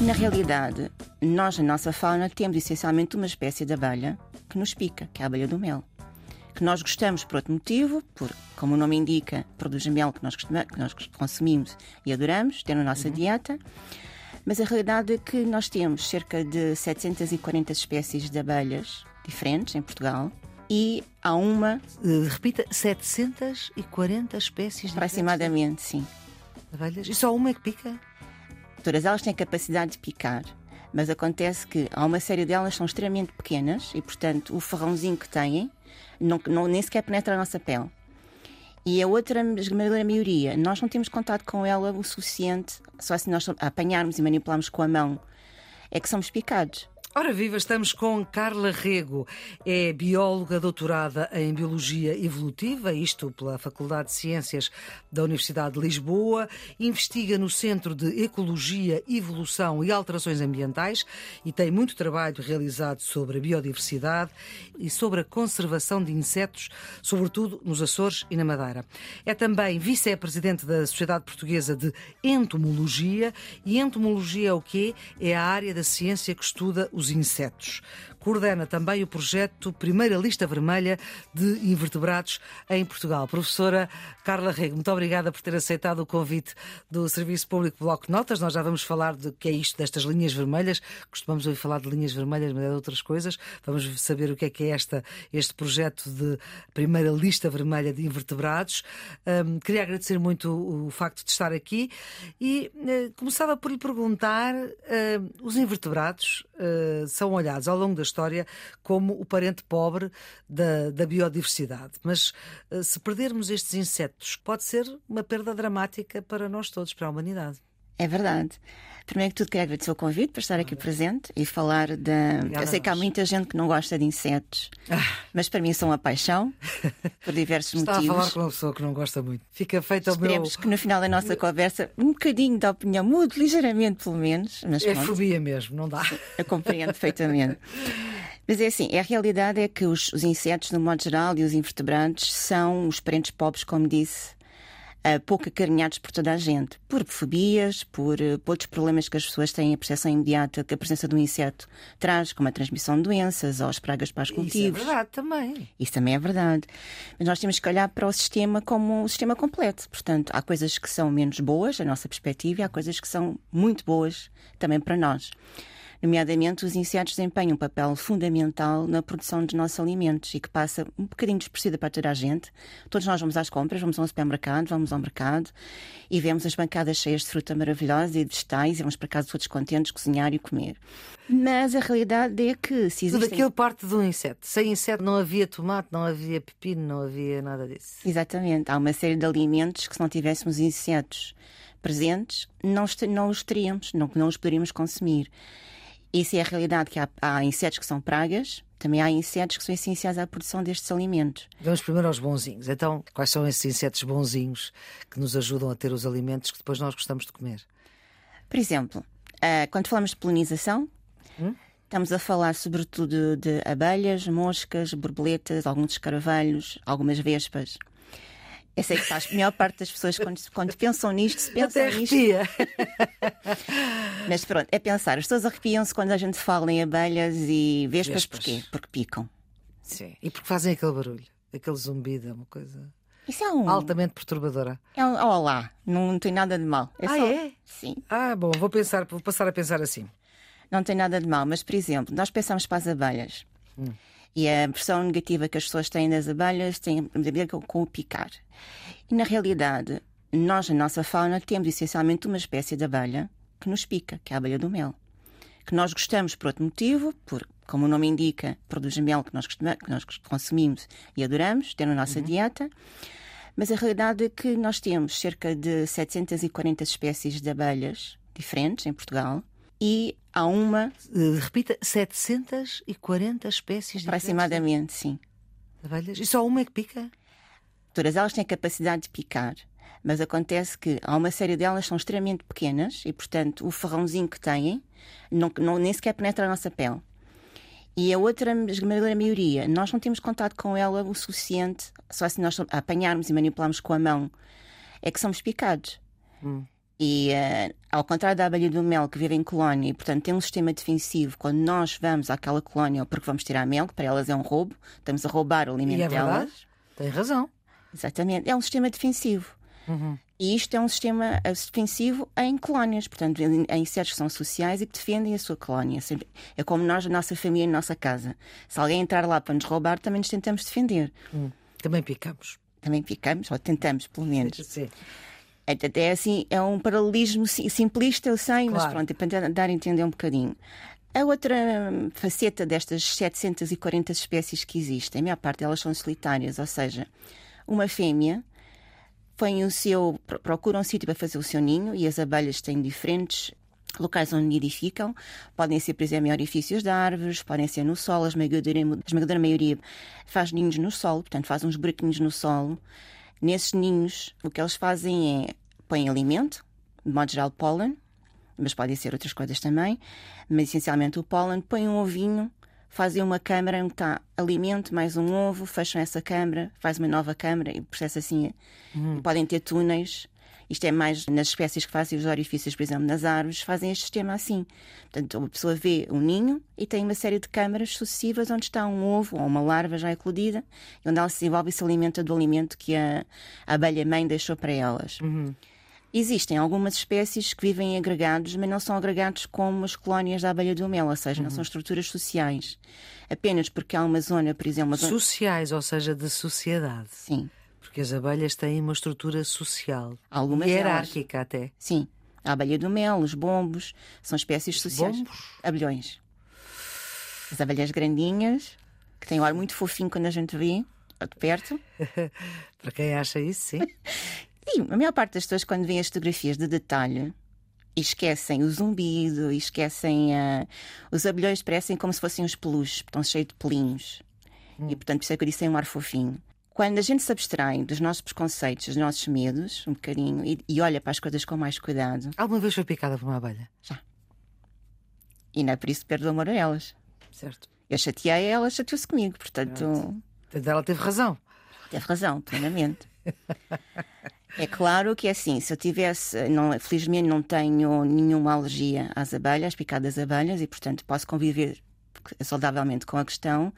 Na realidade, nós, na nossa fauna, temos essencialmente uma espécie de abelha que nos pica, que é a abelha do mel. Que nós gostamos por outro motivo, por, como o nome indica, produz mel que nós, que nós consumimos e adoramos, ter na nossa uhum. dieta. Mas a realidade é que nós temos cerca de 740 espécies de abelhas diferentes em Portugal e há uma. Uh, repita, 740 espécies Aproximadamente, sim. Abelhas? E só uma é que pica? Todas elas têm capacidade de picar, mas acontece que há uma série delas são extremamente pequenas e, portanto, o ferrãozinho que têm não, não, nem sequer penetra a nossa pele. E a outra, a esmagadora maioria, nós não temos contato com ela o suficiente, só se nós apanharmos e manipularmos com a mão, é que somos picados. Ora viva, estamos com Carla Rego, é bióloga doutorada em Biologia Evolutiva, isto pela Faculdade de Ciências da Universidade de Lisboa, investiga no Centro de Ecologia, Evolução e Alterações Ambientais e tem muito trabalho realizado sobre a biodiversidade e sobre a conservação de insetos, sobretudo nos Açores e na Madeira. É também vice-presidente da Sociedade Portuguesa de Entomologia e entomologia é o quê? É a área da ciência que estuda os insetos. Coordena também o projeto Primeira Lista Vermelha de Invertebrados em Portugal. Professora Carla Rego, muito obrigada por ter aceitado o convite do Serviço Público Bloco Notas. Nós já vamos falar de que é isto destas linhas vermelhas. Costumamos ouvir falar de linhas vermelhas, mas é de outras coisas. Vamos saber o que é que é esta, este projeto de Primeira Lista Vermelha de Invertebrados. Um, queria agradecer muito o, facto de estar aqui e uh, começava por lhe perguntar: uh, os invertebrados uh, são olhados ao longo da história como o parente pobre da, da biodiversidade. Mas uh, se perdermos estes insetos, pode ser uma perda dramática para nós todos, para a humanidade. É verdade. Primeiro que tudo, quero agradecer o convite para estar aqui presente e falar da. Obrigada Eu sei que há muita gente que não gosta de insetos, ah. mas para mim são uma paixão, por diversos Está motivos. Está a falar com uma pessoa que não gosta muito. Fica feito o meu. Esperemos que no final da nossa conversa um bocadinho da opinião mude, ligeiramente pelo menos. Mas é fobia mesmo, não dá. Eu compreendo perfeitamente. Mas é assim, a realidade é que os, os insetos, no modo geral, e os invertebrados são os parentes pobres, como disse pouco acarinhados por toda a gente, por fobias, por, uh, por outros problemas que as pessoas têm a percepção imediata que a presença do inseto traz, como a transmissão de doenças ou as pragas para os cultivos. Isso é verdade também. Isso também é verdade. Mas nós temos que olhar para o sistema como um sistema completo. Portanto, há coisas que são menos boas, da nossa perspectiva, e há coisas que são muito boas também para nós. Nomeadamente, os insetos desempenham um papel fundamental na produção dos nossos alimentos e que passa um bocadinho despercebida para toda a gente. Todos nós vamos às compras, vamos ao supermercado, vamos ao mercado e vemos as bancadas cheias de fruta maravilhosa e de vegetais e vamos para casa todos contentes cozinhar e comer. Mas a realidade é que se existem... Tudo aquilo parte do inseto. Sem inseto não havia tomate, não havia pepino, não havia nada disso. Exatamente. Há uma série de alimentos que se não tivéssemos insetos presentes, não, não os teríamos, não, não os poderíamos consumir. Isso é a realidade, que há, há, insetos que são pragas, também há insetos que são essenciais à produção destes alimentos. Vamos primeiro aos bonzinhos. Então, quais são esses insetos bonzinhos que nos ajudam a ter os alimentos que depois nós gostamos de comer? Por exemplo, uh, quando falamos de polinização, hum? estamos a falar sobretudo de abelhas, moscas, borboletas, alguns escaravelhos, algumas vespas. Eu sei que faz a maior parte das pessoas, quando, quando pensam nisto, se pensam Até nisto. Mas pronto, é pensar. As pessoas arrepiam-se quando a gente fala em abelhas e vespas, vespas. porquê? Porque picam. Sim. E porque fazem aquele barulho, aquele zumbido, é uma coisa. Isso é um... Altamente perturbadora. É um olá, não, não tem nada de mal. É ah, só... é? Sim. Ah, bom, vou pensar, vou passar a pensar assim. Não tem nada de mal, mas por exemplo, nós pensamos para as abelhas. Hum. E a impressão negativa que as pessoas têm das abelhas tem a ver com o picar. E na realidade, nós, na nossa fauna, temos essencialmente uma espécie de abelha que nos pica, que é a abelha do mel. Que nós gostamos por outro motivo, por, como o nome indica, produz mel que nós, que nós consumimos e adoramos, ter na nossa uhum. dieta. Mas a realidade é que nós temos cerca de 740 espécies de abelhas diferentes em Portugal e há uma. Uh, repita, 740 espécies Aproximadamente, sim. Abelhas? E só uma é que pica? Todas elas têm capacidade de picar, mas acontece que há uma série delas são extremamente pequenas e, portanto, o ferrãozinho que têm não, não, nem sequer penetra a nossa pele. E a outra esmagadora maioria, nós não temos contato com ela o suficiente, só se nós apanharmos e manipularmos com a mão, é que somos picados. Hum. E uh, ao contrário da abelha do mel que vive em colónia e, portanto, tem um sistema defensivo, quando nós vamos àquela colónia porque vamos tirar mel, que para elas é um roubo, estamos a roubar o alimento e é delas. Tem razão. Exatamente. É um sistema defensivo. Uhum. E isto é um sistema eh, defensivo em colónias, portanto, em, em insetos que são sociais e que defendem a sua colónia. É como nós, a nossa família, a nossa casa. Se alguém entrar lá para nos roubar, também nos tentamos defender. Hum. Também picamos. Também picamos, ou tentamos, pelo menos. Sim. Até assim, é um paralelismo simplista, eu sei, claro. mas pronto, é para dar a entender um bocadinho. A outra faceta destas 740 espécies que existem, a maior parte delas são solitárias, ou seja, uma fêmea põe o seu, procura um sítio para fazer o seu ninho e as abelhas têm diferentes locais onde nidificam. Podem ser, por exemplo, em orifícios de árvores, podem ser no solo. A esmagadora, a esmagadora maioria faz ninhos no solo, portanto, faz uns buraquinhos no solo. Nesses ninhos, o que eles fazem é põem alimento, de modo geral pólen, mas podem ser outras coisas também, mas essencialmente o pólen, põem um ovinho, fazem uma câmara onde está alimento mais um ovo, fecham essa câmara, faz uma nova câmara e o processo assim. Uhum. Podem ter túneis. Isto é mais nas espécies que fazem os orifícios, por exemplo, nas árvores, fazem este sistema assim. Portanto, a pessoa vê um ninho e tem uma série de câmaras sucessivas onde está um ovo ou uma larva já eclodida, onde ela se desenvolve e se alimenta do alimento que a, a abelha-mãe deixou para elas. Uhum. Existem algumas espécies que vivem agregados, mas não são agregados como as colónias da abelha do mel, ou seja, uhum. não são estruturas sociais. Apenas porque há uma zona, por exemplo. Zona... Sociais, ou seja, de sociedade. Sim. Porque as abelhas têm uma estrutura social. Algumas hierárquica delas. até. Sim. A abelha do mel, os bombos, são espécies sociais. Bombos? Abelhões. As abelhas grandinhas, que têm um ar muito fofinho quando a gente vê de perto. Para quem acha isso, sim. Sim, a maior parte das pessoas, quando vêem as fotografias de detalhe, e esquecem o zumbido, e esquecem. Uh, os abelhões parecem como se fossem os peluches, estão cheios de pelinhos. Hum. E portanto, por isso é que eu disse é um ar fofinho. Quando a gente se abstrai dos nossos preconceitos, dos nossos medos, um bocadinho, e, e olha para as coisas com mais cuidado. Alguma vez foi picada por uma abelha? Já. E não é por isso que perdo o amor a elas. Certo. Eu chateei ela, chateou-se comigo, portanto. Portanto, ela teve razão. Teve razão, plenamente. É claro que é assim, se eu tivesse, não, felizmente não tenho nenhuma alergia às abelhas, picadas abelhas, e portanto posso conviver saudavelmente com a questão.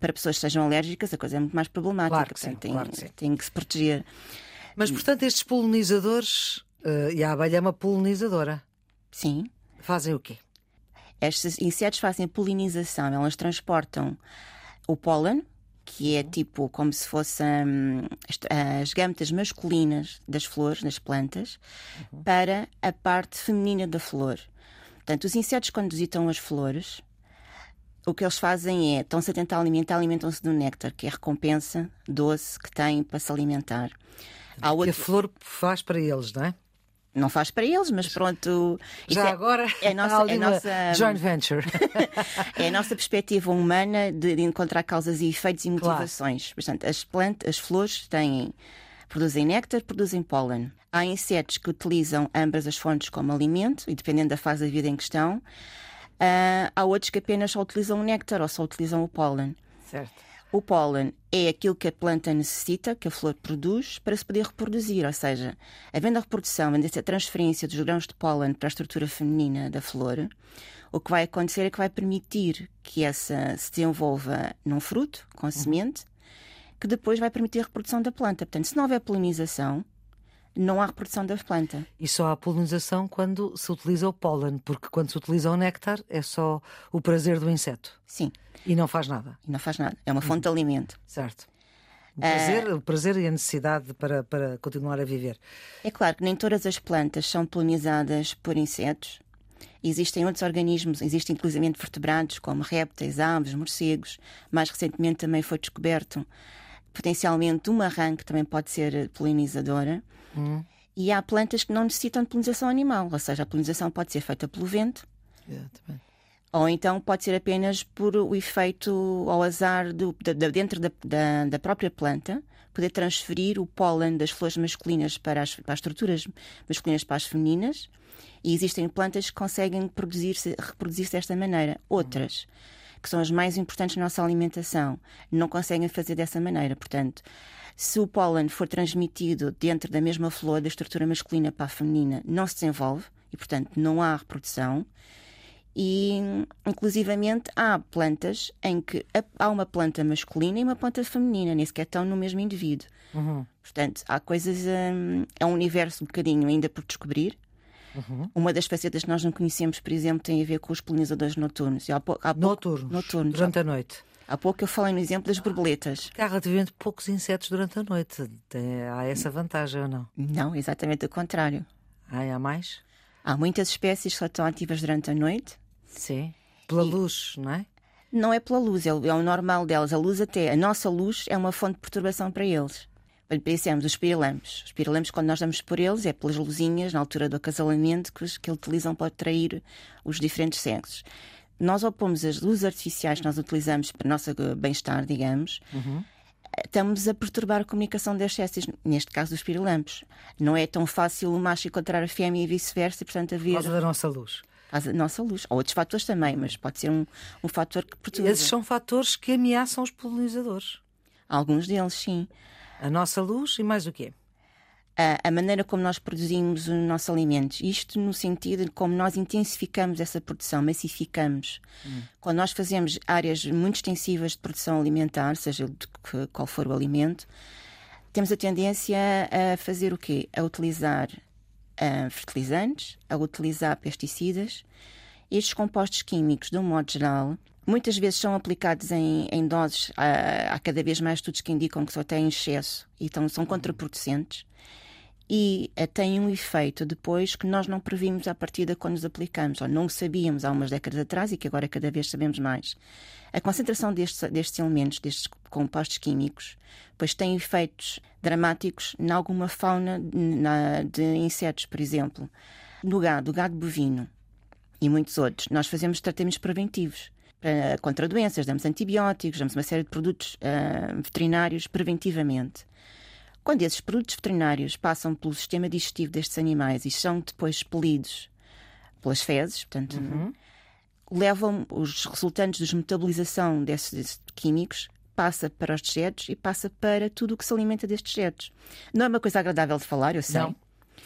Para pessoas que sejam alérgicas, a coisa é muito mais problemática. Claro que sim, tem, claro que, sim. tem que se proteger. Mas, portanto, estes polinizadores, uh, e a abelha é uma polinizadora. Sim. Fazem o quê? Estes insetos fazem polinização, elas transportam o pólen, que é tipo como se fossem as gâmetas masculinas das flores, das plantas, uhum. para a parte feminina da flor. Portanto, os insetos, quando visitam as flores, o que eles fazem é, estão-se a tentar alimentar, alimentam-se do néctar, que é a recompensa doce que têm para se alimentar. Há outro... Que a flor faz para eles, não é? Não faz para eles, mas pronto. Já é, agora é a nossa, é nossa joint venture. é a nossa perspectiva humana de, de, encontrar causas e efeitos e motivações. Claro. Portanto, as plantas, as flores têm produzem néctar, produzem pólen. Há insetos que utilizam ambas as fontes como alimento e dependendo da fase da vida em questão. Uh, há outros que apenas só utilizam o néctar ou só utilizam o pólen. Certo. O pólen é aquilo que a planta necessita, que a flor produz, para se poder reproduzir. Ou seja, havendo a reprodução, havendo essa transferência dos grãos de pólen para a estrutura feminina da flor, o que vai acontecer é que vai permitir que essa se desenvolva num fruto, com semente, que depois vai permitir a reprodução da planta. Portanto, se não houver polinização, não há reprodução da planta. E só há polinização quando se utiliza o pólen, porque quando se utiliza o néctar é só o prazer do inseto. Sim. E não faz nada. E não faz nada. É uma fonte de alimento. Certo. O prazer, uh, o prazer e a necessidade para, para continuar a viver. É claro que nem todas as plantas são polinizadas por insetos. Existem outros organismos, existem inclusive vertebrados, como répteis, aves, morcegos. Mais recentemente também foi descoberto potencialmente uma rã que também pode ser polinizadora. Hum. E há plantas que não necessitam de polinização animal, ou seja, a polinização pode ser feita pelo vento. Exatamente. Ou então pode ser apenas por o efeito ao azar do, dentro da, da, da, própria planta, poder transferir o pólen das flores masculinas para as, para as estruturas masculinas para as femininas. E existem plantas que conseguem reproduzir-se reproduzir desta maneira. Outras que são as mais importantes na nossa alimentação, não conseguem fazer dessa maneira. Portanto, se o pólen for transmitido dentro da mesma flor da estrutura masculina para a feminina, não se desenvolve e, portanto, não há reprodução. E, inclusivamente, há plantas em que há uma planta masculina e uma planta feminina, nem sequer estão no mesmo indivíduo. Uhum. Portanto, há coisas. Hum, é um universo um bocadinho ainda por descobrir. Uhum. Uma das facetas que nós não conhecemos, por exemplo, tem a ver com os polinizadores noturnos. E há pou- há pouco- Noturnos, noturnos. durante a noite. Há pouco eu falei no exemplo das borboletas. Há relativamente poucos insetos durante a noite. Tem- há essa vantagem ou não? Não, exatamente o contrário. Ah, há mais? Há muitas espécies que só estão ativas durante a noite. Sim. Pela luz, não é? Não é pela luz, é o é o normal delas. A luz até, a nossa luz é uma fonte de perturbação para eles. Olha, Pensemos, os pirilampos. Os pirilampos, quando nós damos por eles, é pelas luzinhas, na altura do acasalamento, que, que utilizam para atrair os diferentes sexos. Nós opomos as luzes artificiais que nós utilizamos para o nosso eh, bem-estar, digamos, estamos a perturbar a comunicação das espécies, neste caso dos pirilampos. Não é tão fácil o macho encontrar a fêmea e vice-versa, portanto Por haver causa da nossa luz. a nossa luz. Ou outros fatores também, mas pode ser um, um fator que perturba. Esses são fatores que ameaçam os polinizadores. Alguns deles, sim. A nossa luz e mais o quê? A, maneira como nós produzimos os nossos alimentos. Isto no sentido de como nós intensificamos essa produção, massificamos. Quando nós fazemos áreas muito extensivas de produção alimentar, seja de qual for o alimento, temos a tendência a fazer o quê? A utilizar ah, fertilizantes, a utilizar pesticidas. Estes compostos químicos, de um modo geral, muitas vezes são aplicados em, em doses. Há, há cada vez mais estudos que indicam que só têm excesso e então são contraproducentes. E eh, têm um efeito depois que nós não previmos à partida quando os aplicamos, ou não sabíamos há umas décadas atrás e que agora cada vez sabemos mais. A concentração destes, destes elementos, destes compostos químicos, pois tem efeitos dramáticos em alguma fauna na- de insetos, por exemplo. No gado, o gado bovino e muitos outros, nós fazemos tratamentos preventivos para- contra doenças, damos antibióticos, damos uma série de produtos ah, veterinários preventivamente. Quando esses produtos veterinários passam pelo sistema digestivo destes animais e são depois expelidos pelas fezes, portanto, levam os resultantes de metabolização desses, desses químicos passa para os dejetos e passa para tudo o que se alimenta destes dejetos. Não é uma coisa agradável de falar, eu sei. Não.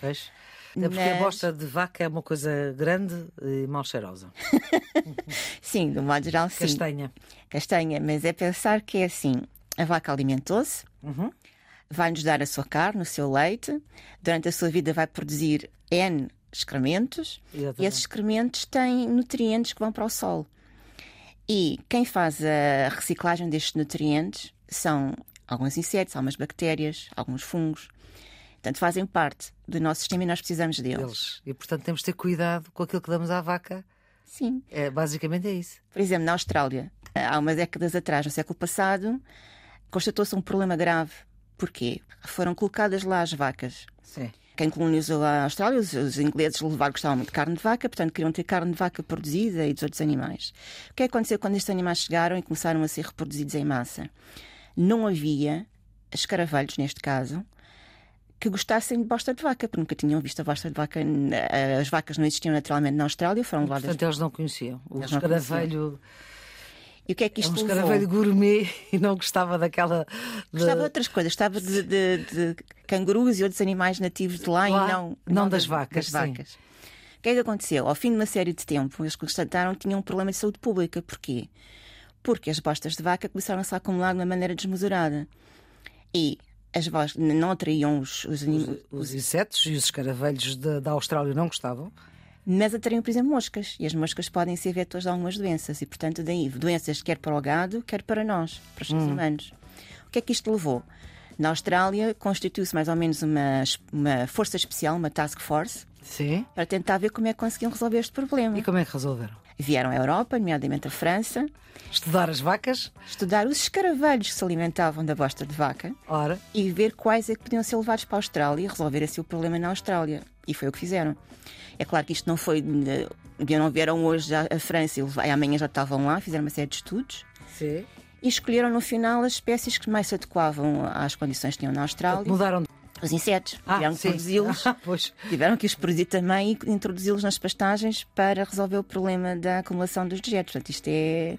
Vês? É porque a Mas- bosta de vaca é uma coisa grande e mal cheirosa. Sim, de um modo geral, sim. Castanha. Castanha, mas é pensar que é assim: a vaca alimentou-se, Uhum. vai-nos dar a sua carne, o seu leite, durante a sua vida vai produzir N excrementos e Exatamente. esses excrementos têm nutrientes que vão para o solo. E quem faz a reciclagem destes nutrientes são alguns insetos, algumas bactérias, alguns fungos. Portanto, fazem parte do nosso sistema e nós precisamos deles. E portanto temos de ter cuidado com aquilo que damos à vaca. Sim. É, basicamente é isso. Por exemplo, na Austrália, há umas décadas atrás, no século passado, constatou-se um problema grave. Porquê? Foram colocadas lá as vacas. Sim. Quem colonizou a Austrália, os, os ingleses levaram, gostavam muito de carne de vaca, portanto queriam ter carne de vaca produzida e dos outros animais. O que que aconteceu quando estes animais chegaram e começaram a ser reproduzidos em massa? Não havia escaravelhos, neste caso, que gostassem de bosta de vaca, porque nunca tinham visto a bosta de vaca. As vacas não existiam naturalmente na Austrália, foram levadas. Portanto, eles não conheciam. O escaravelho E o que é que é isto um levou? escaravelho gourmet e não gostava daquela. de- Gostava de outras coisas, gostava de, de- de cangurus e outros animais nativos de lá, Lá, e não, não das vacas, das sim. vacas. O que é que aconteceu? Ao fim de uma série de tempo, eles constataram que tinham um problema de saúde pública. Porquê? Porque as bostas de vaca começaram-se a acumular de uma maneira desmesurada. E as bostas não atraíam os, os animais, Os insetos e os escaravelhos da, da Austrália não gostavam. mas atraíam, por exemplo, moscas. E as moscas podem ser vetores de algumas doenças. E, portanto, daí doenças quer para o gado, quer para nós, para os seres humanos. O que é que isto levou? Na Austrália, constituiu-se mais ou menos uma, uma força especial, uma task force, Sim. para tentar ver como é que conseguiam resolver este problema. E como é que resolveram? Vieram à Europa, nomeadamente à França, Estudar as vacas? estudar os escaravelhos que se alimentavam da bosta de vaca Ora, e ver quais é que podiam ser levados para a Austrália e resolver assim o problema na Austrália. E foi o que fizeram. É claro que isto não foi. Não vieram hoje a França e amanhã já estavam lá, fizeram uma série de estudos sim. e escolheram no final as espécies que mais se adequavam às condições que tinham na Austrália. Mudaram. Os insetos. Ah, tiveram que produzi-los. Ah. Tiveram que os produzir também e introduzi-los nas pastagens para resolver o problema da acumulação dos dejetos. Portanto, isto é.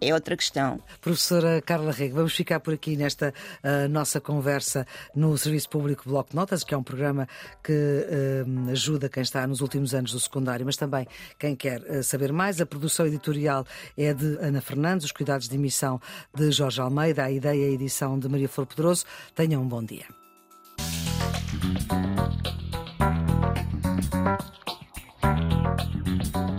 é outra questão. Professora Carla Rego, vamos ficar por aqui nesta uh, nossa conversa no Serviço Público Bloco de Notas, que é um programa que uh, ajuda quem está nos últimos anos do secundário, mas também quem quer uh, saber mais. A produção editorial é de Ana Fernandes, os cuidados de emissão de Jorge Almeida, a ideia e a edição de Maria Flor Pedroso. Tenham um bom dia. Thank you.